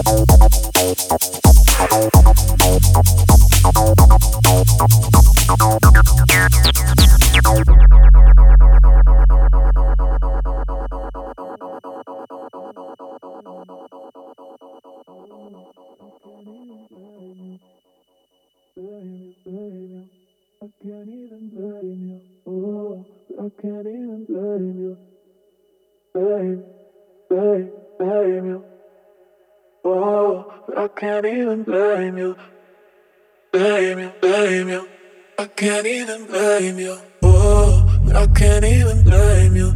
Oh, can't even blame you. Blame, blame, blame you. Whoa, I can't even blame you. Blame you, blame you. I can't even blame you. Whoa, I can't even blame you.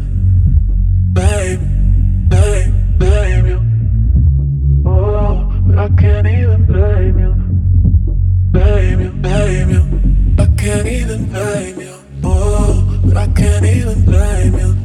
Blame, blame, blame you. Whoa, I can't even blame you. Blame you, blame you. I can't even blame you. Whoa, I can't even blame you.